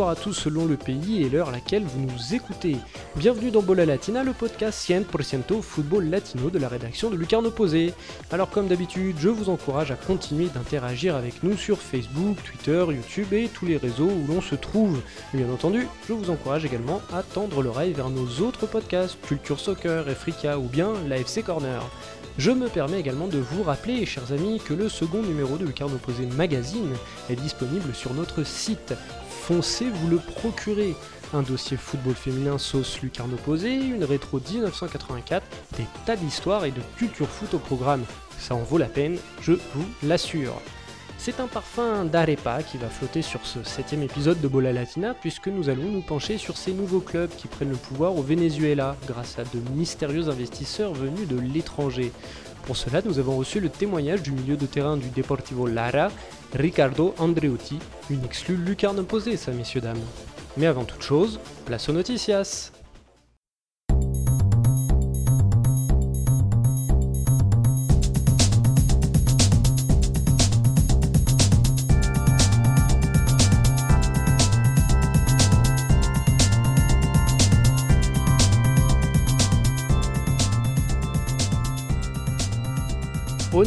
bonsoir à tous selon le pays et l'heure à laquelle vous nous écoutez. Bienvenue dans Bola Latina, le podcast 100% football latino de la rédaction de Lucarno Posé. Alors comme d'habitude, je vous encourage à continuer d'interagir avec nous sur Facebook, Twitter, YouTube et tous les réseaux où l'on se trouve. Bien entendu, je vous encourage également à tendre l'oreille vers nos autres podcasts, Culture Soccer, Africa ou bien l'AFC Corner. Je me permets également de vous rappeler, chers amis, que le second numéro de Lucarno Posé Magazine est disponible sur notre site. Foncez vous le procurer. Un dossier football féminin sauce Lucarno Posé, une rétro 1984, des tas d'histoires et de culture foot au programme. Ça en vaut la peine, je vous l'assure. C'est un parfum d'arepa qui va flotter sur ce septième épisode de Bola Latina puisque nous allons nous pencher sur ces nouveaux clubs qui prennent le pouvoir au Venezuela grâce à de mystérieux investisseurs venus de l'étranger. Pour cela, nous avons reçu le témoignage du milieu de terrain du Deportivo Lara, Ricardo Andreuti, une exclue lucarne posée, ça messieurs dames. Mais avant toute chose, place aux noticias.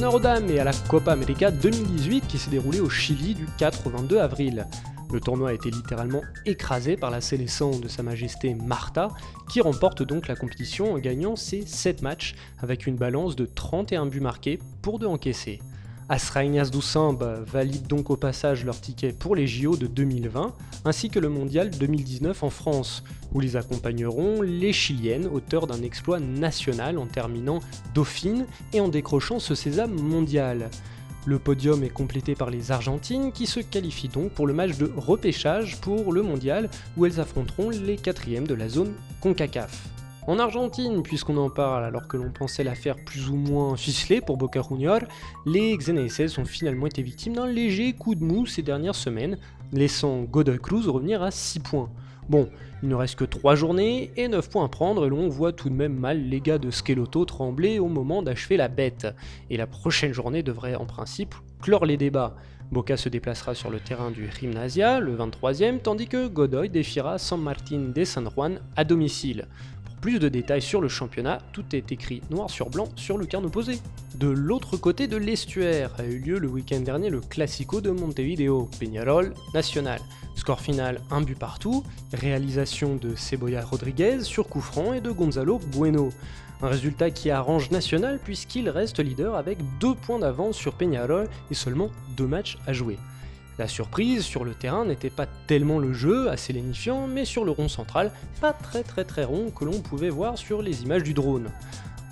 Et à la Copa América 2018 qui s'est déroulée au Chili du 4 au 22 avril. Le tournoi a été littéralement écrasé par la sélection de Sa Majesté Marta, qui remporte donc la compétition en gagnant ses 7 matchs avec une balance de 31 buts marqués pour 2 encaissés. As Rainhas do Samba valide donc au passage leur ticket pour les JO de 2020, ainsi que le Mondial 2019 en France, où les accompagneront les Chiliennes, auteurs d'un exploit national en terminant dauphine et en décrochant ce sésame mondial. Le podium est complété par les Argentines qui se qualifient donc pour le match de repêchage pour le mondial où elles affronteront les quatrièmes de la zone CONCACAF. En Argentine, puisqu'on en parle alors que l'on pensait l'affaire plus ou moins ficelée pour Boca Junior, les Xeneises ont finalement été victimes d'un léger coup de mou ces dernières semaines, laissant Godoy Cruz revenir à 6 points. Bon, il ne reste que 3 journées et 9 points à prendre et l'on voit tout de même mal les gars de Skeloto trembler au moment d'achever la bête. Et la prochaine journée devrait en principe clore les débats. Boca se déplacera sur le terrain du Gymnasia, le 23e, tandis que Godoy défiera San Martín de San Juan à domicile plus de détails sur le championnat, tout est écrit noir sur blanc sur le carnet opposé. De l'autre côté de l'estuaire a eu lieu le week-end dernier le Classico de Montevideo, Peñarol National. Score final un but partout, réalisation de Cebolla Rodriguez sur coup franc et de Gonzalo Bueno. Un résultat qui arrange National puisqu'il reste leader avec deux points d'avance sur Peñarol et seulement deux matchs à jouer. La surprise sur le terrain n'était pas tellement le jeu, assez lénifiant, mais sur le rond central, pas très très très rond que l'on pouvait voir sur les images du drone.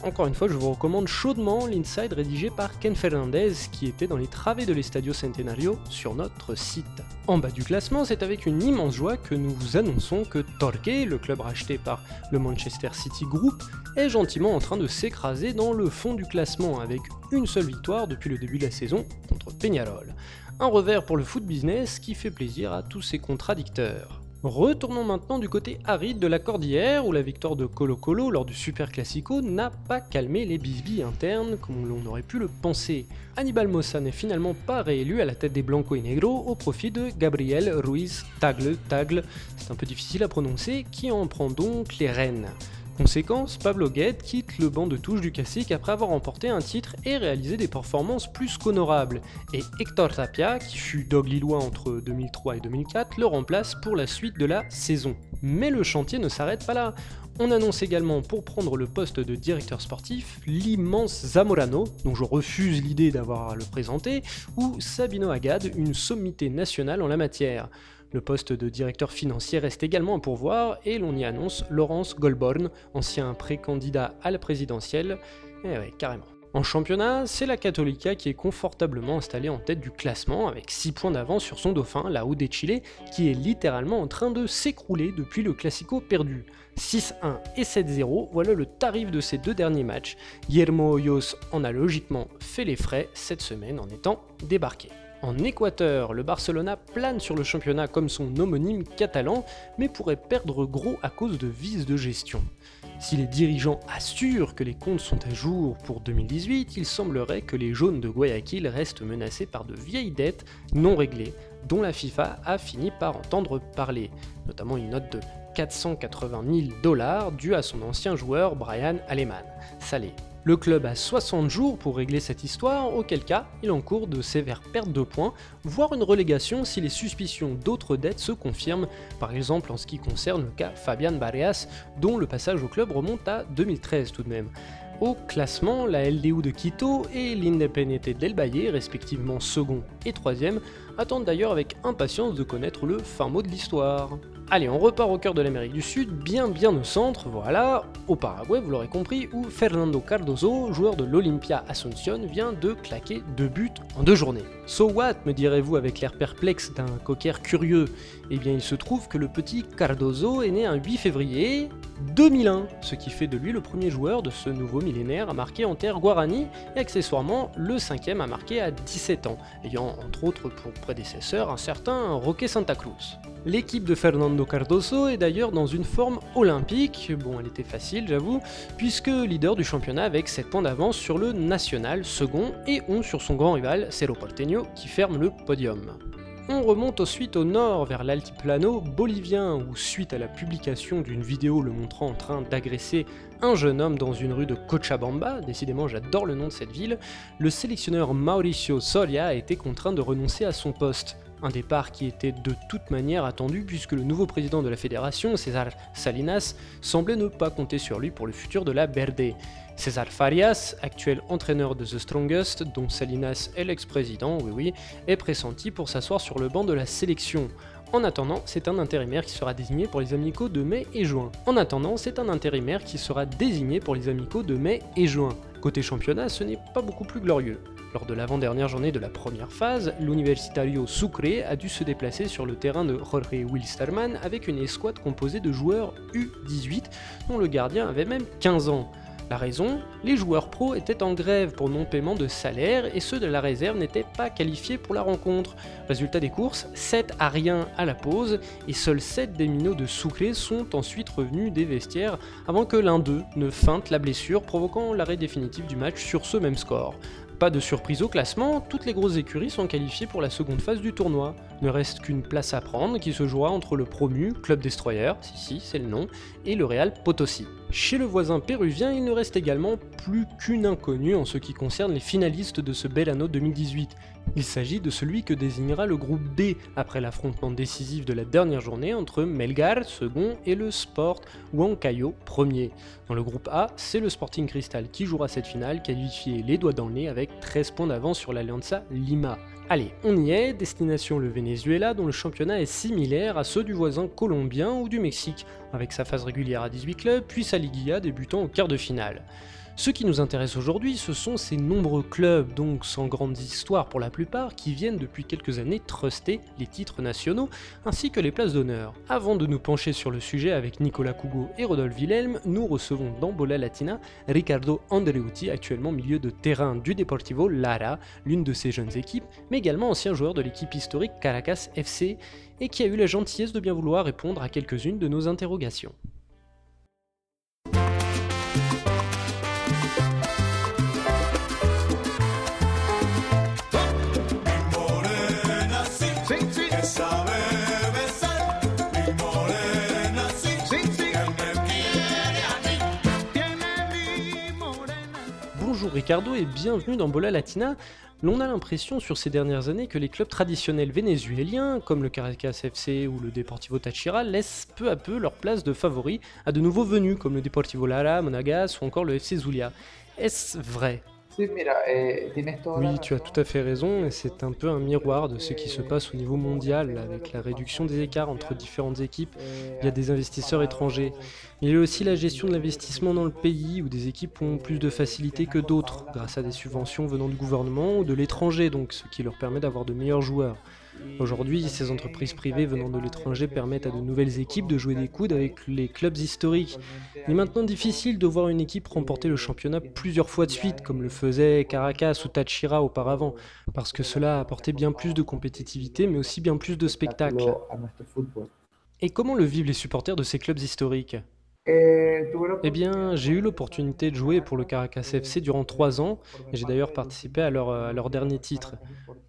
Encore une fois, je vous recommande chaudement l'inside rédigé par Ken Fernandez qui était dans les travées de l'Estadio Centenario sur notre site. En bas du classement, c'est avec une immense joie que nous vous annonçons que Torque, le club racheté par le Manchester City Group, est gentiment en train de s'écraser dans le fond du classement avec une seule victoire depuis le début de la saison contre Peñarol. Un revers pour le foot business qui fait plaisir à tous ses contradicteurs. Retournons maintenant du côté aride de la cordillère où la victoire de Colo Colo lors du Super Classico n'a pas calmé les bisbilles internes comme l'on aurait pu le penser. Hannibal Mossa n'est finalement pas réélu à la tête des Blanco et Negro au profit de Gabriel Ruiz Tagle, Tagle, c'est un peu difficile à prononcer, qui en prend donc les rênes? Conséquence, Pablo Gued quitte le banc de touche du classique après avoir remporté un titre et réalisé des performances plus qu'honorables, et Hector Tapia, qui fut dog lillois entre 2003 et 2004, le remplace pour la suite de la saison. Mais le chantier ne s'arrête pas là. On annonce également pour prendre le poste de directeur sportif l'immense Zamorano, dont je refuse l'idée d'avoir à le présenter, ou Sabino Agad, une sommité nationale en la matière. Le poste de directeur financier reste également à pourvoir et l'on y annonce Laurence Goldborn, ancien pré-candidat à la présidentielle. Eh carrément. En championnat, c'est la Católica qui est confortablement installée en tête du classement avec 6 points d'avance sur son dauphin, la de Chile, qui est littéralement en train de s'écrouler depuis le Classico perdu. 6-1 et 7-0, voilà le tarif de ces deux derniers matchs. Guillermo Hoyos en a logiquement fait les frais cette semaine en étant débarqué. En Équateur, le Barcelona plane sur le championnat comme son homonyme catalan, mais pourrait perdre gros à cause de vices de gestion. Si les dirigeants assurent que les comptes sont à jour pour 2018, il semblerait que les jaunes de Guayaquil restent menacés par de vieilles dettes non réglées, dont la FIFA a fini par entendre parler, notamment une note de 480 000 dollars due à son ancien joueur Brian Aleman, salé. Le club a 60 jours pour régler cette histoire, auquel cas il encourt de sévères pertes de points, voire une relégation si les suspicions d'autres dettes se confirment, par exemple en ce qui concerne le cas Fabian Barreas, dont le passage au club remonte à 2013 tout de même. Au classement, la LDU de Quito et l'Independiente del Valle, respectivement second et troisième, attendent d'ailleurs avec impatience de connaître le fin mot de l'histoire. Allez, on repart au cœur de l'Amérique du Sud, bien bien au centre, voilà, au Paraguay, vous l'aurez compris, où Fernando Cardozo, joueur de l'Olympia Asunción, vient de claquer deux buts en deux journées. So what, me direz-vous avec l'air perplexe d'un cocker curieux Eh bien, il se trouve que le petit Cardozo est né un 8 février 2001, ce qui fait de lui le premier joueur de ce nouveau millénaire à marquer en terre guarani et accessoirement le cinquième à marquer à 17 ans, ayant entre autres pour prédécesseur un certain Roque Santa Cruz. L'équipe de Fernando Cardoso est d'ailleurs dans une forme olympique, bon elle était facile j'avoue, puisque leader du championnat avec 7 points d'avance sur le national second et 11 sur son grand rival Cerro Porteño qui ferme le podium. On remonte ensuite au nord vers l'altiplano bolivien où suite à la publication d'une vidéo le montrant en train d'agresser un jeune homme dans une rue de Cochabamba, décidément j'adore le nom de cette ville, le sélectionneur Mauricio Soria a été contraint de renoncer à son poste. Un départ qui était de toute manière attendu puisque le nouveau président de la fédération, César Salinas, semblait ne pas compter sur lui pour le futur de la Verde. César Farias, actuel entraîneur de The Strongest, dont Salinas est l'ex-président, oui oui, est pressenti pour s'asseoir sur le banc de la sélection. En attendant, c'est un intérimaire qui sera désigné pour les amicaux de mai et juin. En attendant, c'est un intérimaire qui sera désigné pour les amicaux de mai et juin. Côté championnat, ce n'est pas beaucoup plus glorieux. Lors de l'avant-dernière journée de la première phase, l'Universitario Sucre a dû se déplacer sur le terrain de Jorge Wilstermann avec une escouade composée de joueurs U18 dont le gardien avait même 15 ans. La raison Les joueurs pros étaient en grève pour non-paiement de salaire et ceux de la réserve n'étaient pas qualifiés pour la rencontre. Résultat des courses, 7 à rien à la pause et seuls 7 des minots de Sucre sont ensuite revenus des vestiaires avant que l'un d'eux ne feinte la blessure provoquant l'arrêt définitif du match sur ce même score. Pas de surprise au classement, toutes les grosses écuries sont qualifiées pour la seconde phase du tournoi. Ne reste qu'une place à prendre qui se jouera entre le promu Club Destroyer, si si c'est le nom, et le Real Potosi. Chez le voisin péruvien, il ne reste également plus qu'une inconnue en ce qui concerne les finalistes de ce bel anneau 2018. Il s'agit de celui que désignera le groupe B après l'affrontement décisif de la dernière journée entre Melgar, second, et le Sport Huancayo, premier. Dans le groupe A, c'est le Sporting Cristal qui jouera cette finale, qualifié les doigts dans le nez avec 13 points d'avance sur l'Alianza Lima. Allez, on y est, destination le Venezuela dont le championnat est similaire à ceux du voisin colombien ou du Mexique, avec sa phase régulière à 18 clubs, puis sa Liguilla débutant au quart de finale. Ce qui nous intéresse aujourd'hui, ce sont ces nombreux clubs, donc sans grandes histoires pour la plupart, qui viennent depuis quelques années truster les titres nationaux ainsi que les places d'honneur. Avant de nous pencher sur le sujet avec Nicolas Cougo et Rodolphe Wilhelm, nous recevons dans Bola Latina Ricardo Andreuti, actuellement milieu de terrain du Deportivo Lara, l'une de ses jeunes équipes, mais également ancien joueur de l'équipe historique Caracas FC, et qui a eu la gentillesse de bien vouloir répondre à quelques-unes de nos interrogations. Ricardo et bienvenue dans Bola Latina. L'on a l'impression sur ces dernières années que les clubs traditionnels vénézuéliens, comme le Caracas FC ou le Deportivo Táchira, laissent peu à peu leur place de favoris à de nouveaux venus comme le Deportivo Lara, Monagas ou encore le FC Zulia. Est-ce vrai? Eh, oui, tu as tout à fait raison, et c'est un peu un miroir de ce qui se passe au niveau mondial, avec la réduction des écarts entre différentes équipes via des investisseurs étrangers. Il y a aussi la gestion de l'investissement dans le pays, où des équipes ont plus de facilité que d'autres, grâce à des subventions venant du gouvernement ou de l'étranger, donc ce qui leur permet d'avoir de meilleurs joueurs. Aujourd'hui, ces entreprises privées venant de l'étranger permettent à de nouvelles équipes de jouer des coudes avec les clubs historiques. Il est maintenant difficile de voir une équipe remporter le championnat plusieurs fois de suite, comme le faisait Caracas ou Tachira auparavant, parce que cela a apporté bien plus de compétitivité, mais aussi bien plus de spectacles. Et comment le vivent les supporters de ces clubs historiques? Eh bien, j'ai eu l'opportunité de jouer pour le Caracas FC durant trois ans, et j'ai d'ailleurs participé à leur, euh, dernier titre.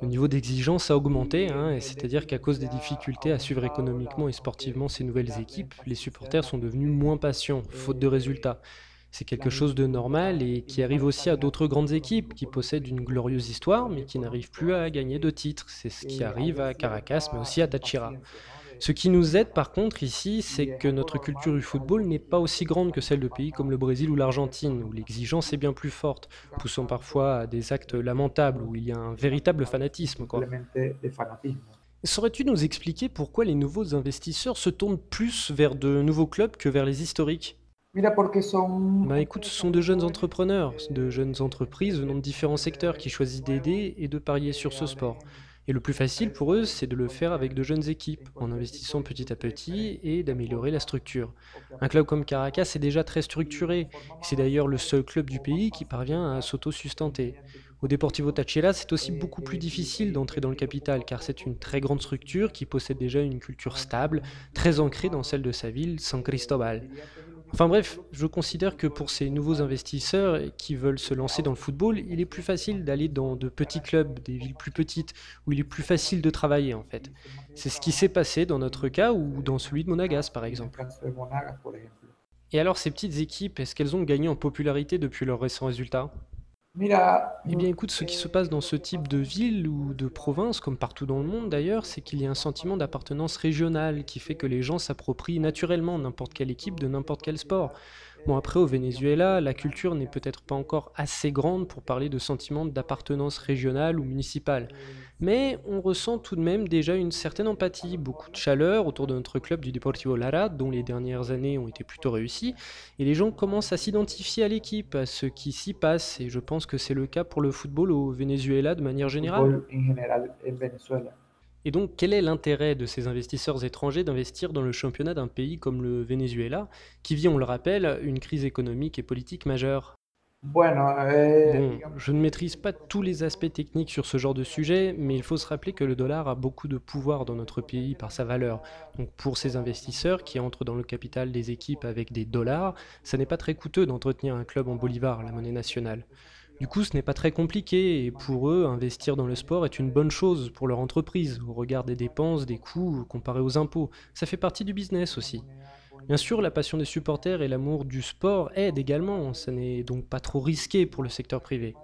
Le niveau d'exigence a augmenté, hein, c'est-à-dire qu'à cause des difficultés à suivre économiquement et sportivement ces nouvelles équipes, les supporters sont devenus moins patients, faute de résultats. C'est quelque chose de normal et qui arrive aussi à d'autres grandes équipes qui possèdent une glorieuse histoire, mais qui n'arrivent plus à gagner de titres. C'est ce qui arrive à Caracas, mais aussi à Táchira. Ce qui nous aide par contre ici, c'est que notre culture du football n'est pas aussi grande que celle de pays comme le Brésil ou l'Argentine, où l'exigence est bien plus forte, poussant parfois à des actes lamentables, où il y a un véritable fanatisme. Quoi. Saurais-tu nous expliquer pourquoi les nouveaux investisseurs se tournent plus vers de nouveaux clubs que vers les historiques? Bah écoute, ce sont de jeunes entrepreneurs, de jeunes entreprises venant de différents secteurs qui choisissent d'aider et de parier sur ce sport. Et le plus facile pour eux, c'est de le faire avec de jeunes équipes, en investissant petit à petit et d'améliorer la structure. Un club comme Caracas est déjà très structuré, c'est d'ailleurs le seul club du pays qui parvient à s'auto-sustenter. Au Deportivo Táchira, c'est aussi beaucoup plus difficile d'entrer dans le capital, car c'est une très grande structure qui possède déjà une culture stable, très ancrée dans celle de sa ville, San Cristobal. Enfin bref, je considère que pour ces nouveaux investisseurs qui veulent se lancer dans le football, il est plus facile d'aller dans de petits clubs, des villes plus petites, où il est plus facile de travailler en fait. C'est ce qui s'est passé dans notre cas ou dans celui de Monagas par exemple. Et alors ces petites équipes, est-ce qu'elles ont gagné en popularité depuis leurs récents résultats? Eh bien écoute, ce qui se passe dans ce type de ville ou de province, comme partout dans le monde d'ailleurs, c'est qu'il y a un sentiment d'appartenance régionale qui fait que les gens s'approprient naturellement n'importe quelle équipe de n'importe quel sport. Bon, après, au Venezuela, la culture n'est peut-être pas encore assez grande pour parler de sentiment d'appartenance régionale ou municipale. Mais on ressent tout de même déjà une certaine empathie, beaucoup de chaleur autour de notre club du Deportivo Lara, dont les dernières années ont été plutôt réussies, et les gens commencent à s'identifier à l'équipe, à ce qui s'y passe, et je pense que c'est le cas pour le football au Venezuela de manière générale. Et donc, quel est l'intérêt de ces investisseurs étrangers d'investir dans le championnat d'un pays comme le Venezuela, qui vit, on le rappelle, une crise économique et politique majeure? Eh, Bon, je ne maîtrise pas tous les aspects techniques sur ce genre de sujet, mais il faut se rappeler que le dollar a beaucoup de pouvoir dans notre pays par sa valeur. Donc pour ces investisseurs qui entrent dans le capital des équipes avec des dollars, ça n'est pas très coûteux d'entretenir un club en bolivar, la monnaie nationale. Du coup, ce n'est pas très compliqué et pour eux, investir dans le sport est une bonne chose pour leur entreprise au regard des dépenses, des coûts comparés aux impôts. Ça fait partie du business aussi. Bien sûr, la passion des supporters et l'amour du sport aident également, ça n'est donc pas trop risqué pour le secteur privé.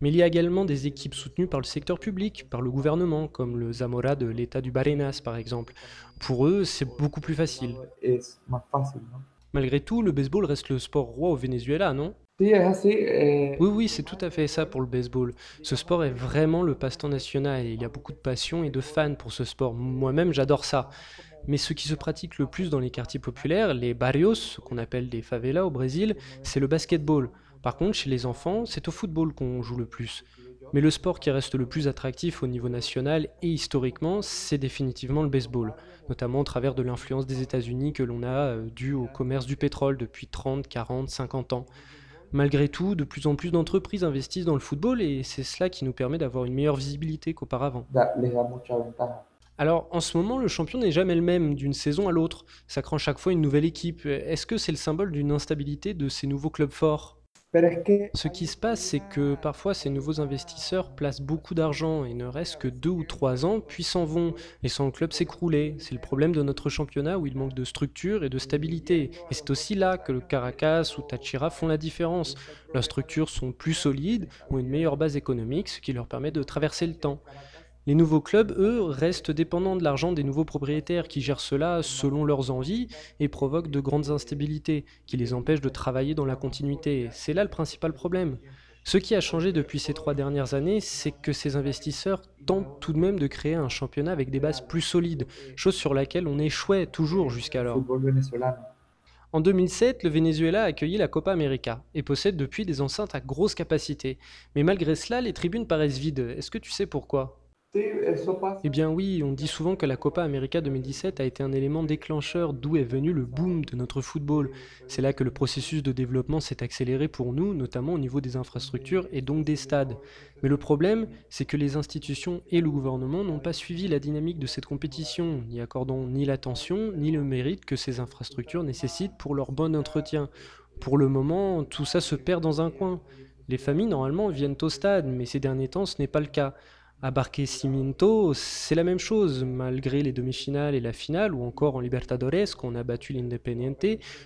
Mais il y a également des équipes soutenues par le secteur public, par le gouvernement, comme le Zamora de l'État du Barenas par exemple. Pour eux, c'est beaucoup plus facile. Malgré tout, le baseball reste le sport roi au Venezuela, non? Eh, Oui, oui, c'est tout à fait ça pour le baseball. Ce sport est vraiment le passe-temps national et il y a beaucoup de passion et de fans pour ce sport. Moi-même, j'adore ça. Mais ce qui se pratique le plus dans les quartiers populaires, les barrios, ce qu'on appelle des favelas au Brésil, c'est le basketball. Par contre, chez les enfants, c'est au football qu'on joue le plus. Mais le sport qui reste le plus attractif au niveau national et historiquement, c'est définitivement le baseball, notamment au travers de l'influence des États-Unis que l'on a euh, due au commerce du pétrole depuis 30, 40, 50 ans. Malgré tout, de plus en plus d'entreprises investissent dans le football et c'est cela qui nous permet d'avoir une meilleure visibilité qu'auparavant. Alors en ce moment, le champion n'est jamais le même d'une saison à l'autre. Ça craint chaque fois une nouvelle équipe. Est-ce que c'est le symbole d'une instabilité de ces nouveaux clubs forts? Ce qui se passe, c'est que parfois ces nouveaux investisseurs placent beaucoup d'argent et ne restent que deux ou trois ans, puis s'en vont, laissant le club s'écrouler. C'est le problème de notre championnat où il manque de structure et de stabilité. Et c'est aussi là que le Caracas ou Tachira font la différence. Leurs structures sont plus solides, ont une meilleure base économique, ce qui leur permet de traverser le temps. Les nouveaux clubs, eux, restent dépendants de l'argent des nouveaux propriétaires qui gèrent cela selon leurs envies et provoquent de grandes instabilités qui les empêchent de travailler dans la continuité. C'est là le principal problème. Ce qui a changé depuis ces trois dernières années, c'est que ces investisseurs tentent tout de même de créer un championnat avec des bases plus solides, chose sur laquelle on échouait toujours jusqu'alors. En 2007, le Venezuela a accueilli la Copa América et possède depuis des enceintes à grosse capacité. Mais malgré cela, les tribunes paraissent vides. Est-ce que tu sais pourquoi? Eh bien oui, on dit souvent que la Copa América 2017 a été un élément déclencheur d'où est venu le boom de notre football. C'est là que le processus de développement s'est accéléré pour nous, notamment au niveau des infrastructures et donc des stades. Mais le problème, c'est que les institutions et le gouvernement n'ont pas suivi la dynamique de cette compétition, n'y accordant ni l'attention ni le mérite que ces infrastructures nécessitent pour leur bon entretien. Pour le moment, tout ça se perd dans un coin. Les familles, normalement, viennent au stade, mais ces derniers temps, ce n'est pas le cas. À Barquisimeto, c'est la même chose, malgré les demi-finales et la finale, ou encore en Libertadores, quand on a battu l'Independiente,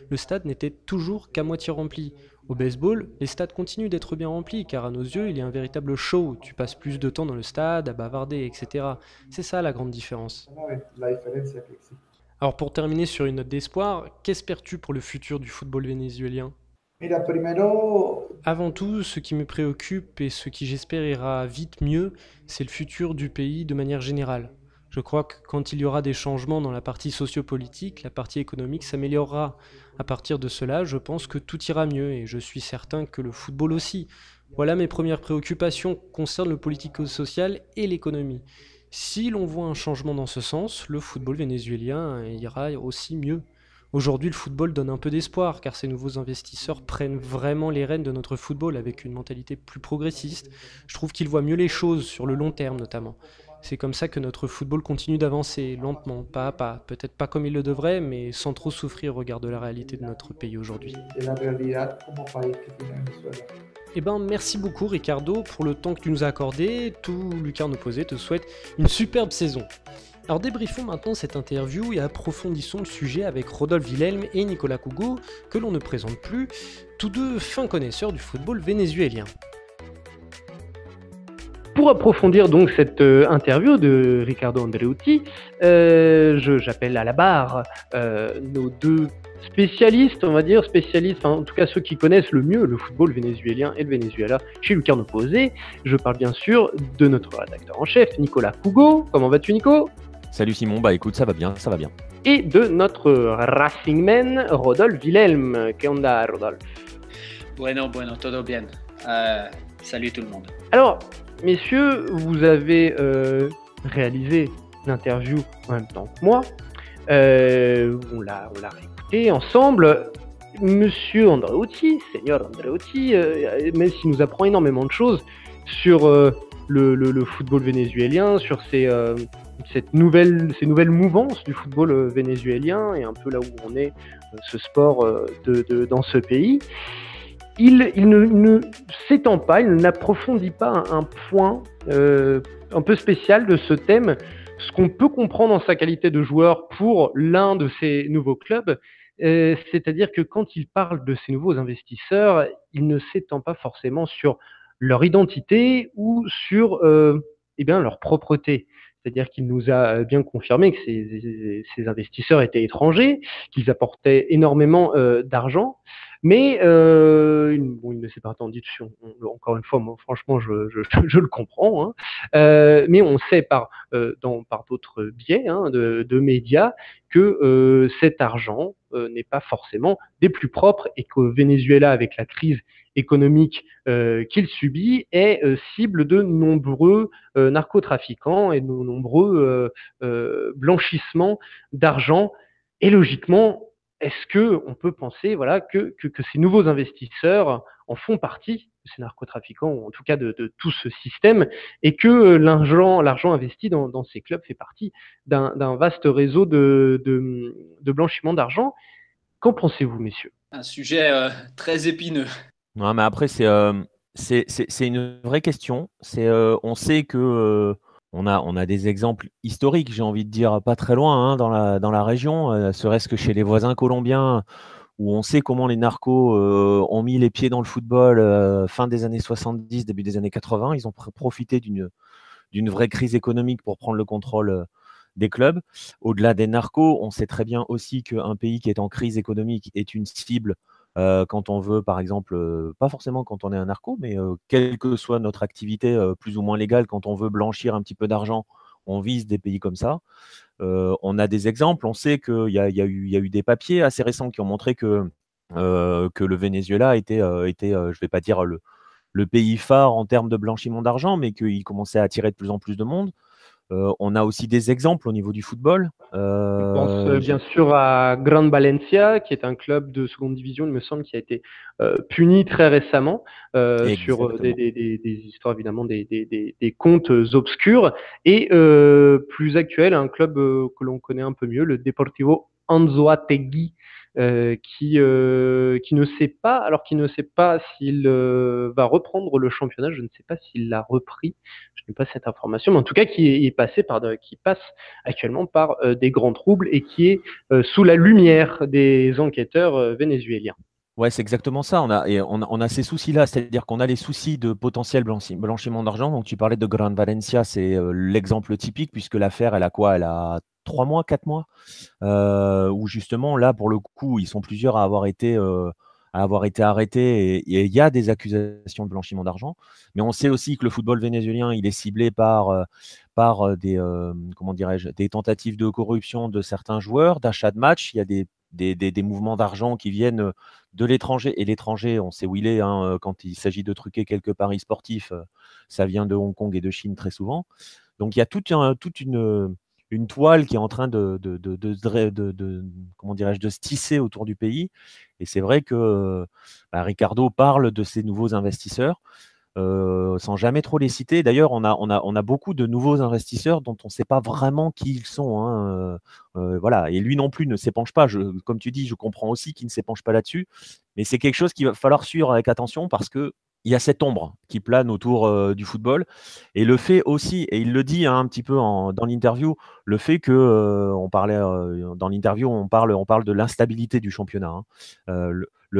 le stade n'était toujours qu'à moitié rempli. Au baseball, les stades continuent d'être bien remplis, car à nos yeux, il y a un véritable show. Tu passes plus de temps dans le stade, à bavarder, etc. C'est ça la grande différence. Alors pour terminer sur une note d'espoir, qu'espères-tu pour le futur du football vénézuélien? Avant tout, ce qui me préoccupe et ce qui j'espère ira vite mieux, c'est le futur du pays de manière générale. Je crois que quand il y aura des changements dans la partie sociopolitique, la partie économique s'améliorera. À partir de cela, je pense que tout ira mieux et je suis certain que le football aussi. Voilà mes premières préoccupations concernant le politico-social et l'économie. Si l'on voit un changement dans ce sens, le football vénézuélien ira aussi mieux. Aujourd'hui, le football donne un peu d'espoir car ces nouveaux investisseurs prennent vraiment les rênes de notre football avec une mentalité plus progressiste. Je trouve qu'ils voient mieux les choses sur le long terme notamment. C'est comme ça que notre football continue d'avancer lentement, pas à pas, peut-être pas comme il le devrait, mais sans trop souffrir au regard de la réalité de notre pays aujourd'hui. Eh ben, merci beaucoup Ricardo pour le temps que tu nous as accordé. Tout Lucarne Opposé te souhaite une superbe saison. Alors débriefons maintenant cette interview et approfondissons le sujet avec Rodolphe Wilhelm et Nicolas Cougo, que l'on ne présente plus, tous deux fins connaisseurs du football vénézuélien. Pour approfondir donc cette euh, interview de Ricardo Andreuti, euh, j'appelle à la barre euh, nos deux spécialistes, on va dire, spécialistes, en tout cas ceux qui connaissent le mieux le football vénézuélien et le Venezuela chez Lucarno Posé. Je parle bien sûr de notre rédacteur en chef, Nicolas Cougo. Comment vas-tu, Nico? Salut Simon, bah écoute, ça va bien, ça va bien. Et de notre Racing Man, Rodolphe Wilhelm. Que onda, Rodolphe? Bueno, bueno, todo bien. Euh, salut tout le monde. Alors, messieurs, vous avez euh, réalisé l'interview en même temps que moi. Euh, on l'a réécouté ensemble. Monsieur Andreotti, Seigneur Andreotti, même s'il nous apprend énormément de choses sur le, le, football vénézuélien, sur ses cette nouvelle, ces nouvelles mouvances du football euh, vénézuélien et un peu là où on est, euh, ce sport euh, dans ce pays. Il, il ne, s'étend pas, il n'approfondit pas un, point un peu spécial de ce thème, ce qu'on peut comprendre en sa qualité de joueur pour l'un de ces nouveaux clubs, c'est-à-dire que quand il parle de ces nouveaux investisseurs, il ne s'étend pas forcément sur leur identité ou sur eh bien, leur propreté. C'est-à-dire qu'il nous a bien confirmé que ces, investisseurs étaient étrangers, qu'ils apportaient énormément euh, d'argent, mais euh, bon, il ne s'est pas attendu dessus. Encore une fois, franchement, je, je, je le comprends. Hein. Euh, mais on sait par, euh, d'autres biais hein, de, de, médias que euh, cet argent euh, n'est pas forcément des plus propres et qu'au Venezuela, avec la crise économique euh, qu'il subit est euh, cible de nombreux euh, narcotrafiquants et de nombreux blanchissements d'argent. Et logiquement, est-ce que on peut penser voilà que, que, ces nouveaux investisseurs en font partie, ces narcotrafiquants, en tout cas de, tout ce système, et que l'argent, l'argent investi dans, ces clubs fait partie d'un vaste réseau de, de, de blanchiment d'argent? Qu'en pensez-vous, messieurs? Un sujet très épineux. Non, mais après, c'est euh, une vraie question. Euh, on sait que euh, on, a, on a des exemples historiques, j'ai envie de dire, pas très loin hein, dans, la, dans la région, serait-ce que chez les voisins colombiens, où on sait comment les narcos ont mis les pieds dans le football fin des années 70, début des années 80. Ils ont profité d'une vraie crise économique pour prendre le contrôle des clubs. Au-delà des narcos, on sait très bien aussi qu'un pays qui est en crise économique est une cible euh, quand on veut, par exemple, euh, pas forcément quand on est un narco, mais euh, quelle que soit notre activité plus ou moins légale, quand on veut blanchir un petit peu d'argent, on vise des pays comme ça. on a des exemples, on sait qu'il y, a, eu des papiers assez récents qui ont montré que, le Venezuela était, je ne vais pas dire le, pays phare en termes de blanchiment d'argent, mais qu'il commençait à attirer de plus en plus de monde. Euh, on a aussi des exemples au niveau du football. Euh, je pense bien sûr à Grand Valencia, qui est un club de seconde division, il me semble, qui a été puni très récemment sur des, histoires évidemment des, des, comptes obscurs. Et plus actuel, un club que l'on connaît un peu mieux, le Deportivo Anzoategui euh, qui, euh, qui ne sait pas, alors qu'il ne sait pas s'il euh, va reprendre le championnat, je ne sais pas s'il l'a repris, je n'ai pas cette information, mais en tout cas qui est, passé par, qui passe actuellement par des grands troubles et qui est sous la lumière des enquêteurs vénézuéliens. Ouais, c'est exactement ça. On a, et on, ces soucis-là, c'est-à-dire qu'on a les soucis de potentiel blanchiment d'argent. Donc, tu parlais de Gran Valencia, c'est l'exemple typique, puisque l'affaire, elle a quoi? Elle a trois mois, quatre mois, euh, où justement, là, pour le coup, ils sont plusieurs à avoir été, euh, à avoir été arrêtés et il y a des accusations de blanchiment d'argent. Mais on sait aussi que le football vénézuélien, il est ciblé par, euh, par des, comment dirais-je, des tentatives de corruption de certains joueurs, d'achat de matchs. Il y a des, des, des, mouvements d'argent qui viennent de l'étranger. Et l'étranger, on sait où il est hein, quand il s'agit de truquer quelques paris sportifs. Ça vient de Hong Kong et de Chine très souvent. Donc il y a toute, toute une une toile qui est en train de, de, de, de comment dirais-je, de se tisser autour du pays. Et c'est vrai que bah, Ricardo parle de ces nouveaux investisseurs. Euh, sans jamais trop les citer. D'ailleurs, on a, beaucoup de nouveaux investisseurs dont on ne sait pas vraiment qui ils sont. Hein. Euh, euh, voilà. Et lui non plus ne s'épanche pas. Comme tu dis, je comprends aussi qu'il ne s'épanche pas là-dessus. Mais c'est quelque chose qu'il va falloir suivre avec attention parce que il y a cette ombre qui plane autour du football. Et le fait aussi, et il le dit hein, un petit peu dans l'interview, le fait que parlait dans l'interview, on parle, de l'instabilité du championnat. Hein.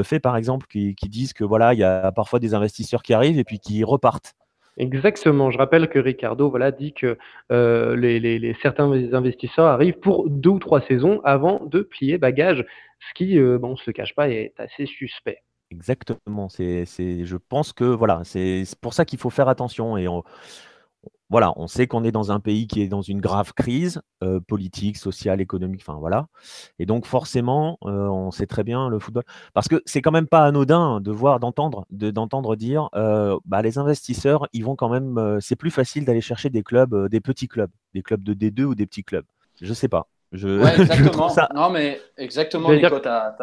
Fait, par exemple, qu'ils disent que voilà, il y a parfois des investisseurs qui arrivent et puis qui repartent. Exactement. Je rappelle que Ricardo voilà, dit que les, certains investisseurs arrivent pour deux ou trois saisons avant de plier bagage, ce qui, bon, on ne se cache pas, est assez suspect. Exactement. C'est, c'est, je pense que voilà, c'est pour ça qu'il faut faire attention. Et on, voilà, on sait qu'on est dans un pays qui est dans une grave crise euh, politique, sociale, économique, enfin voilà. Et donc forcément, euh, on sait très bien le football, parce que c'est quand même pas anodin de voir, d'entendre, de, d'entendre dire, euh, bah, les investisseurs, ils vont quand même, c'est plus facile d'aller chercher des clubs, des petits clubs, des clubs de D2 ou des petits clubs. Je sais pas. Je, exactement. Non mais exactement, Nico, tu as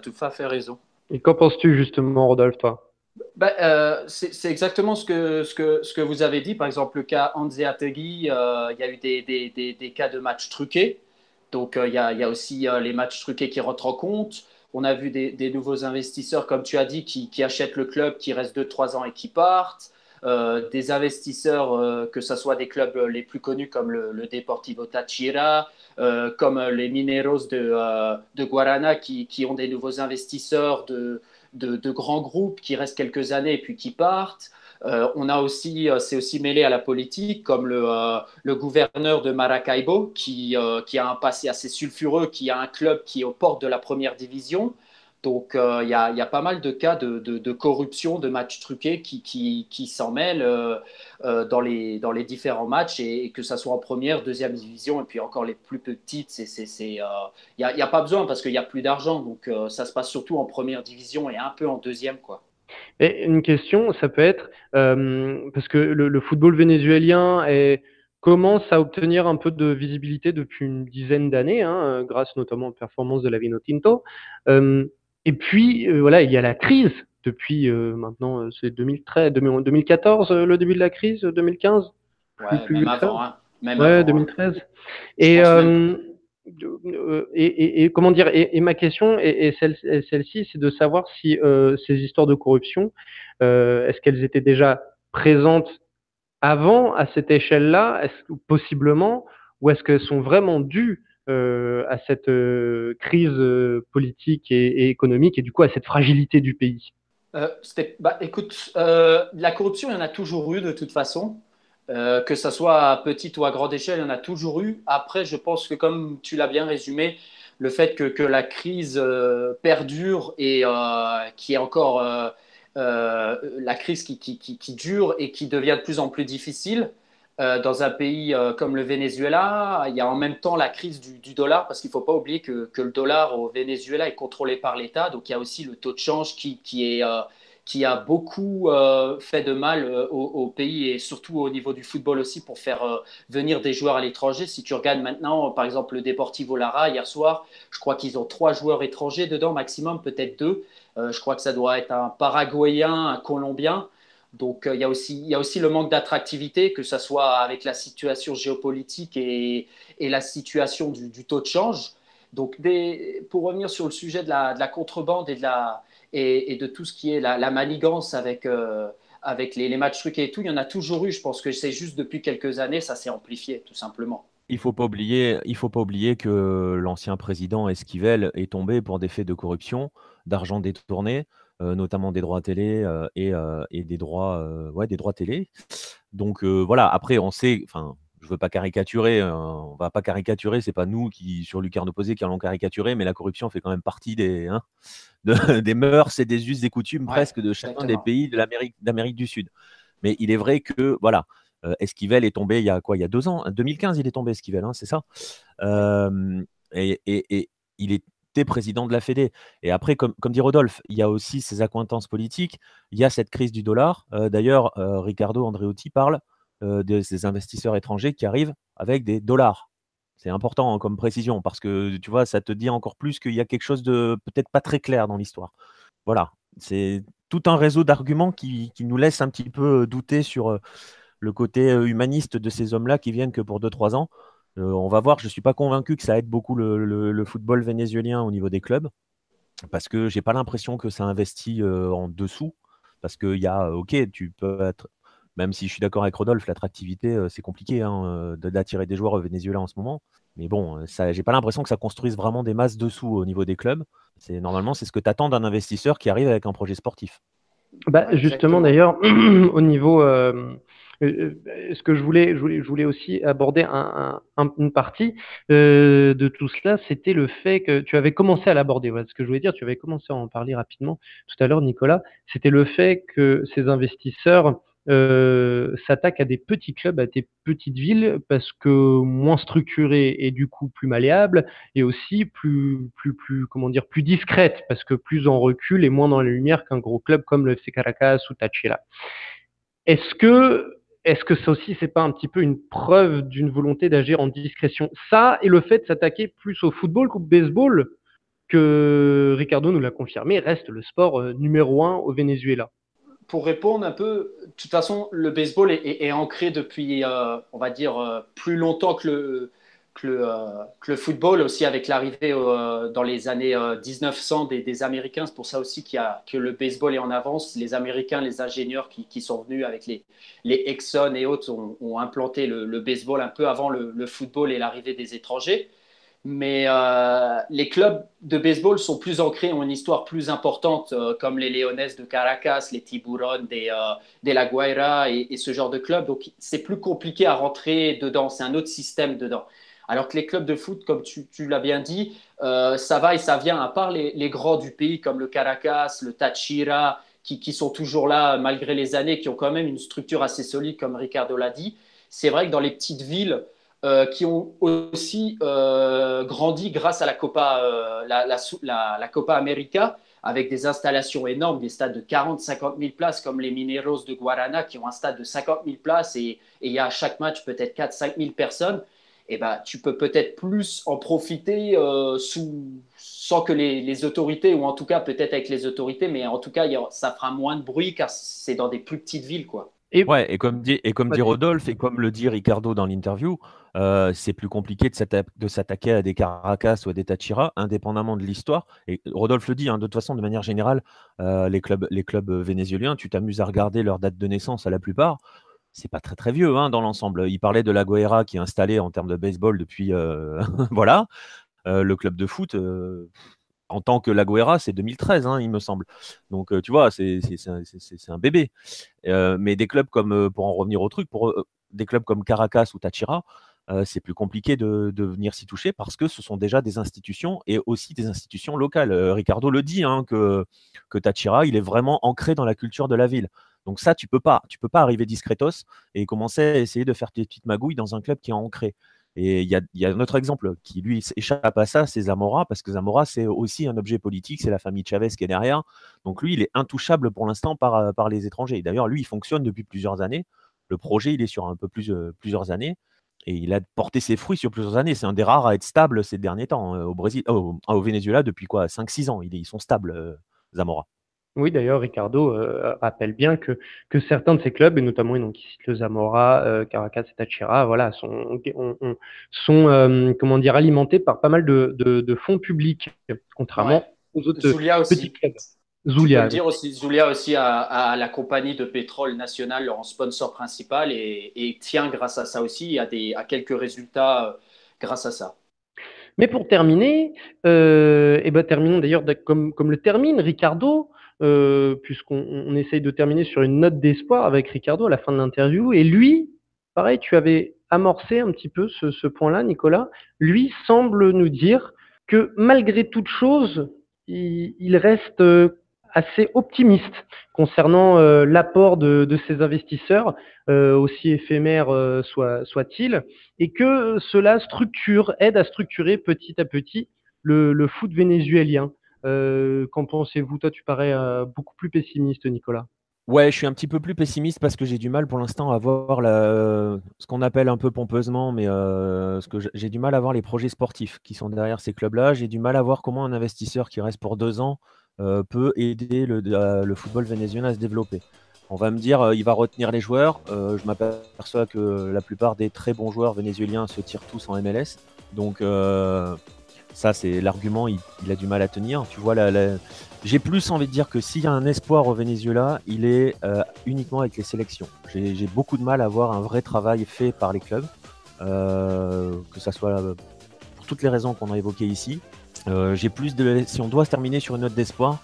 tout à fait raison. Et qu'en penses-tu justement, Rodolphe, toi? Bah, euh, c'est exactement ce que, vous avez dit. Par exemple, le cas Anzeategui, euh, il y a eu des, cas de matchs truqués. Donc, euh, il, y a, aussi les matchs truqués qui rentrent en compte. On a vu des, nouveaux investisseurs, comme tu as dit, qui, achètent le club, qui restent 2-3 ans et qui partent. des investisseurs, que ce soit des clubs les plus connus comme le, Deportivo Tachira, comme les Mineros de, de Guarana, qui, qui, ont des nouveaux investisseurs de, de, grands groupes qui restent quelques années et puis qui partent. Euh, on a aussi, euh, c'est aussi mêlé à la politique, comme le, euh, gouverneur de Maracaibo, qui, qui, a un passé assez sulfureux, qui a un club qui est aux portes de la première division, donc, euh, il y, a pas mal de cas de, corruption, de matchs truqués qui, s'en mêlent euh, euh, dans, les, différents matchs, et, que ce soit en première, deuxième division, et puis encore les plus petites, il n'y a, pas besoin parce qu'il n'y a plus d'argent. Donc, ça se passe surtout en première division et un peu en deuxième. Quoi. Une question, ça peut être, parce que le, football vénézuélien commence à obtenir un peu de visibilité depuis une dizaine d'années, hein, grâce notamment aux performances de la Vino Tinto. Et puis, euh, voilà, il y a la crise depuis euh, maintenant, euh, c'est 2013, 2014, le début de la crise, 2015 Ouais, même avant, hein. même ouais, 2013. Et, et, et, comment dire, et, ma question est, celle-ci, c'est de savoir si ces histoires de corruption, est-ce qu'elles étaient déjà présentes avant, à cette échelle-là, est-ce, possiblement, ou est-ce qu'elles sont vraiment dues euh, à cette euh, crise euh, politique et, économique et du coup à cette fragilité du pays? Bah, Écoute, la corruption, il y en a toujours eu de toute façon. que ce soit à petite ou à grande échelle, il y en a toujours eu. Après, je pense que comme tu l'as bien résumé, le fait que, que la crise perdure et qui est encore la crise qui, qui, qui, dure et qui devient de plus en plus difficile, euh, dans un pays euh, comme le Venezuela, il y a en même temps la crise du, dollar, parce qu'il ne faut pas oublier que, que, le dollar au Venezuela est contrôlé par l'État, donc il y a aussi le taux de change qui, qui est, euh, qui a beaucoup euh, fait de mal euh, au, pays et surtout au niveau du football aussi pour faire euh, venir des joueurs à l'étranger. Si tu regardes maintenant, par exemple, le Deportivo Lara, hier soir, je crois qu'ils ont trois joueurs étrangers dedans, maximum, peut-être deux. je crois que ça doit être un Paraguayen, un Colombien. Donc il y, a aussi, il y a aussi le manque d'attractivité, que ce soit avec la situation géopolitique et, la situation du, taux de change. Donc pour revenir sur le sujet de la, de la contrebande et de tout ce qui est la, la manigance avec, euh, les, matchs truqués et tout, il y en a toujours eu. Je pense que c'est juste depuis quelques années, ça s'est amplifié, tout simplement. Il faut faut pas oublier que l'ancien président Esquivel est tombé pour des faits de corruption, d'argent détourné, euh, notamment des droits télé euh, et, et, des droits, ouais, des droits télé. Donc voilà. Après, on sait, enfin, je veux pas caricaturer, on va pas caricaturer. C'est pas nous qui sur Lucarne opposé qui allons caricaturer, mais la corruption fait quand même partie des, hein, des mœurs et des us, des coutumes presque de chacun des pays de l'Amérique, d'Amérique du Sud. Mais il est vrai que, voilà, euh, Esquivel est tombé il y a quoi Il y a deux ans 2015, il est tombé, Esquivel, hein, c'est ça euh, et, il président de la Fédé. Et après, comme, dit Rodolphe, il y a aussi ses accointances politiques, il y a cette crise du dollar. Euh, d'ailleurs, Ricardo Andreotti parle de ces investisseurs étrangers qui arrivent avec des dollars. C'est important hein, comme précision parce que tu vois, ça te dit encore plus qu'il y a quelque chose de peut-être pas très clair dans l'histoire. Voilà, c'est tout un réseau d'arguments qui, nous laisse un petit peu douter sur le côté humaniste de ces hommes-là qui viennent que pour 2-3 ans. On va voir, je ne suis pas convaincu que ça aide beaucoup le, football vénézuélien au niveau des clubs parce que j'ai pas l'impression que ça investit en dessous. Parce qu'il y a, ok, tu peux être même si je suis d'accord avec Rodolphe, l'attractivité, euh, c'est compliqué hein, euh, d'attirer des joueurs au Venezuela en ce moment. Mais bon, euh, ça, j'ai pas l'impression que ça construise vraiment des masses dessous au niveau des clubs. C'est normalement c'est ce que tu attends d'un investisseur qui arrive avec un projet sportif. Bah, justement d'ailleurs, au niveau, ce que je voulais, je voulais, aussi aborder une partie de tout cela, c'était le fait que tu avais commencé à l'aborder. ce que je voulais dire, tu avais commencé à en parler rapidement tout à l'heure, Nicolas. C'était le fait que ces investisseurs euh, s'attaque à des petits clubs, à des petites villes, parce que moins structurées et du coup plus malléables, et aussi plus, plus, plus, comment dire, plus discrètes, parce que plus en recul et moins dans la lumière qu'un gros club comme le FC Caracas ou Tachela. Est-ce que, est-ce que ça aussi, c'est pas un petit peu une preuve d'une volonté d'agir en discrétion? Ça et le fait de s'attaquer plus au football qu'au baseball, que Ricardo nous l'a confirmé, reste le sport euh, numéro un au Venezuela. Pour répondre un peu, de toute façon, le baseball est, ancré depuis, euh, on va dire, euh, plus longtemps que le, que le, euh, que le football, aussi avec l'arrivée dans les années 1900 des, des Américains. C'est pour ça aussi qu'il y a, que le baseball est en avance. Les Américains, les ingénieurs qui, sont venus avec les, les Exxon et autres ont, implanté le, baseball un peu avant le, football et l'arrivée des étrangers mais euh, les clubs de baseball sont plus ancrés, ont une histoire plus importante, euh, comme les Leones de Caracas, les Tiburones de, euh, de La Guaira et, ce genre de clubs. Donc, c'est plus compliqué à rentrer dedans. C'est un autre système dedans. Alors que les clubs de foot, comme tu, l'as bien dit, ça va et ça vient, à part les, grands du pays comme le Caracas, le Tachira, qui, sont toujours là malgré les années, qui ont quand même une structure assez solide, comme Ricardo l'a dit. C'est vrai que dans les petites villes, euh, qui ont aussi euh, grandi grâce à la Copa, euh, la, la, Copa América, avec des installations énormes, des stades de 40-50 000 places, comme les Mineros de Guarana, qui ont un stade de 50 000 places, et, il y a à chaque match peut-être 4-5 000 personnes. Et eh ben, tu peux peut-être plus en profiter sous, sans que les, les, autorités, ou en tout cas peut-être avec les autorités, mais en tout cas, ça fera moins de bruit car c'est dans des plus petites villes. quoi. Et, ouais, et comme dit, et comme dit Rodolphe, et comme le dit Ricardo dans l'interview, euh, c'est plus compliqué de s'attaquer à des Caracas ou à des Tachira, indépendamment de l'histoire. Et Rodolphe le dit, hein, de toute façon, de manière générale, euh, les, clubs, les clubs vénézuéliens, tu t'amuses à regarder leur date de naissance à la plupart. C'est pas très très vieux hein, dans l'ensemble. Il parlait de la Guerra qui est installée en termes de baseball depuis. Euh, voilà. le club de foot, en tant que La Guerra, c'est 2013, hein, il me semble. Donc, tu vois, c'est un, bébé. mais des clubs comme, pour en revenir au truc, pour des clubs comme Caracas ou Tachira, c'est plus compliqué de, venir s'y toucher parce que ce sont déjà des institutions et aussi des institutions locales. Ricardo le dit, hein, que, que Tachira, il est vraiment ancré dans la culture de la ville. Donc ça, tu peux pas. Tu peux pas arriver discretos et commencer à essayer de faire tes petites magouilles dans un club qui est ancré. Et il y a, un autre exemple qui lui échappe à ça, c'est Zamora, parce que Zamora, c'est aussi un objet politique, c'est la famille Chavez qui est derrière. Donc lui, il est intouchable pour l'instant par, par les étrangers. D'ailleurs, lui, il fonctionne depuis plusieurs années. Le projet, il est sur un peu plus plusieurs années. Et il a porté ses fruits sur plusieurs années. C'est un des rares à être stable ces derniers temps. Au, Brésil, au Venezuela, depuis quoi 5-6 ans, ils sont stables, Zamora. Oui, d'ailleurs, Ricardo euh, rappelle bien que, que certains de ces clubs, et notamment donc, il cite le Zamora, euh, Caracas et Tachira, voilà, sont, sont euh, comment dire, alimentés par pas mal de, de, fonds publics, contrairement aux autres petits clubs. Zulia. dire aussi, Zulia aussi a, la compagnie de pétrole nationale en sponsor principal et, et, tient grâce à ça aussi à, des, à quelques résultats grâce à ça. Mais pour terminer, et ben terminons d'ailleurs comme, comme le termine Ricardo, euh, puisqu'on essaye de terminer sur une note d'espoir avec Ricardo à la fin de l'interview. Et lui, pareil, tu avais amorcé un petit peu ce, point-là, Nicolas. Lui semble nous dire que malgré toute chose, il, reste euh, assez optimiste concernant euh, l'apport de, de, ces investisseurs, aussi éphémères soit-il, et que cela structure, aide à structurer petit à petit le foot vénézuélien. Euh, qu'en pensez-vous? Toi, tu parais euh, beaucoup plus pessimiste, Nicolas. Ouais, je suis un petit peu plus pessimiste parce que j'ai du mal pour l'instant à voir ce qu'on appelle un peu pompeusement, mais euh, ce que j'ai du mal à voir les projets sportifs qui sont derrière ces clubs-là. J'ai du mal à voir comment un investisseur qui reste pour deux ans peut aider le, le, football vénézuélien à se développer. On va me dire, il va retenir les joueurs. je m'aperçois que la plupart des très bons joueurs vénézuéliens se tirent tous en MLS. Donc, ça, c'est l'argument, il, a du mal à tenir. Tu vois, j'ai plus envie de dire que s'il y a un espoir au Venezuela, il est euh, uniquement avec les sélections. J'ai beaucoup de mal à voir un vrai travail fait par les clubs, euh, que ça soit pour toutes les raisons qu'on a évoquées ici. Euh, j'ai plus de, si on doit se terminer sur une note d'espoir,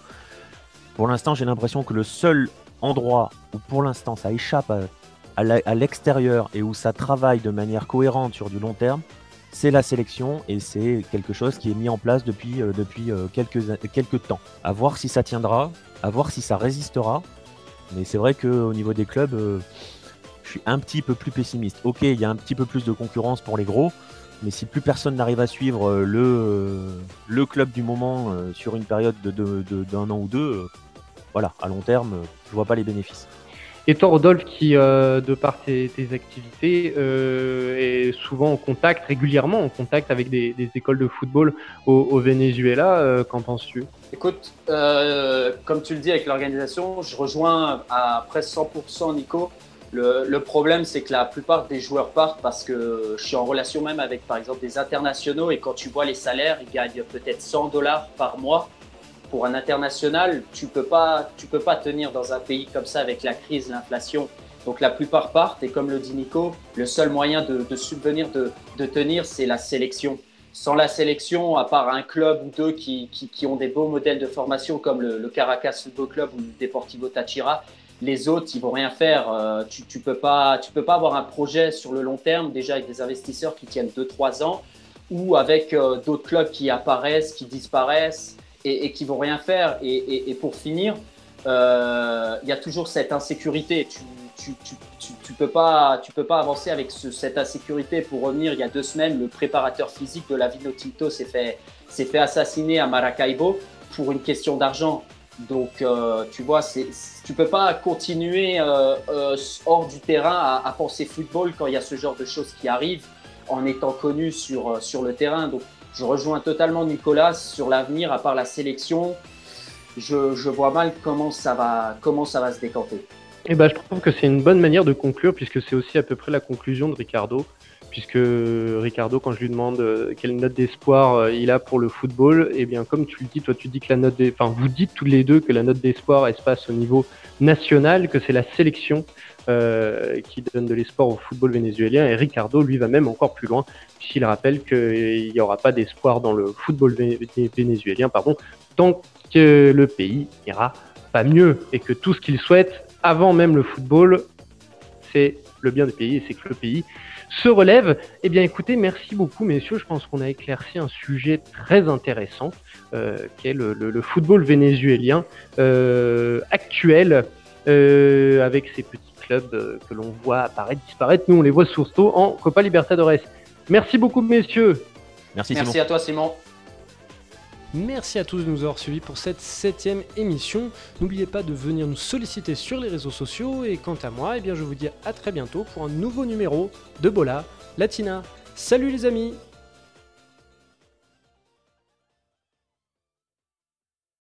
pour l'instant, j'ai l'impression que le seul endroit où pour l'instant ça échappe à l'extérieur et où ça travaille de manière cohérente sur du long terme, c'est la sélection et c'est quelque chose qui est mis en place depuis, euh, euh, quelques, temps. À voir si ça tiendra, à voir si ça résistera. Mais c'est vrai qu'au niveau des clubs, euh, je suis un petit peu plus pessimiste. Ok, il y a un petit peu plus de concurrence pour les gros, mais si plus personne n'arrive à suivre le, club du moment sur une période d'un an ou deux, voilà, à long terme, je vois pas les bénéfices. Et toi, Rodolphe, qui, euh, de par tes, activités, euh, est souvent en contact, régulièrement en contact avec des, écoles de football au, Venezuela, euh, qu'en penses-tu? Écoute, comme tu le dis avec l'organisation, je rejoins à presque 100% Nico. Le, le problème, c'est que la plupart des joueurs partent parce que je suis en relation même avec, par exemple, des internationaux et quand tu vois les salaires, ils gagnent peut-être 100 dollars par mois pour un international, tu peux pas, tu peux pas tenir dans un pays comme ça avec la crise, l'inflation. Donc la plupart partent et comme le dit Nico, le seul moyen de, de subvenir, de, de tenir, c'est la sélection. Sans la sélection, à part un club ou deux qui, qui, qui ont des beaux modèles de formation comme le, le, Caracas Football Club ou le Deportivo Tachira, les autres, ils vont rien faire. Euh, tu, tu peux pas, tu peux pas avoir un projet sur le long terme déjà avec des investisseurs qui tiennent 2-3 ans ou avec euh, d'autres clubs qui apparaissent, qui disparaissent et, et qui vont rien faire. Et, et pour finir, euh, il y a toujours cette insécurité. Tu, tu, tu, tu, peux pas, tu peux pas avancer avec cette insécurité. Pour revenir, il y a deux semaines, le préparateur physique de la Vino Tinto s'est fait, s'est fait assassiner à Maracaibo pour une question d'argent. Donc, euh, tu vois, c'est, tu peux pas continuer euh, euh, hors du terrain à, à, penser football quand il y a ce genre de choses qui arrivent en étant connu sur, sur le terrain. Donc, je rejoins totalement Nicolas sur l'avenir, à part la sélection. Je, vois mal comment ça va, se décanter. Eh ben, je trouve que c'est une bonne manière de conclure, puisque c'est aussi à peu près la conclusion de Ricardo. Puisque Ricardo, quand je lui demande euh, quelle note d'espoir euh, il a pour le football, eh bien, comme tu le dis, toi, tu dis que la note, enfin, vous dites tous les deux que la note d'espoir, elle se passe au niveau national, que c'est la sélection euh, qui donne de l'espoir au football vénézuélien. Et Ricardo, lui, va même encore plus loin, puisqu'il rappelle qu'il n'y aura pas d'espoir dans le football vénézuélien pardon, tant que le pays ira pas mieux et que tout ce qu'il souhaite, avant même le football, c'est le bien du pays et c'est que le pays se relève. Eh bien, écoutez, merci beaucoup, messieurs. Je pense qu'on a éclairci un sujet très intéressant, euh, qui est le, le, le football vénézuélien euh, actuel, euh, avec ses petits clubs euh, que l'on voit apparaître, disparaître. Nous, on les voit surtout en Copa Libertadores. Merci beaucoup, messieurs. Merci, Merci Simon. à toi, Simon. Merci à tous de nous avoir suivis pour cette septième émission. N'oubliez pas de venir nous solliciter sur les réseaux sociaux et quant à moi, eh je vous dis à très bientôt pour un nouveau numéro de Bola Latina. Salut les amis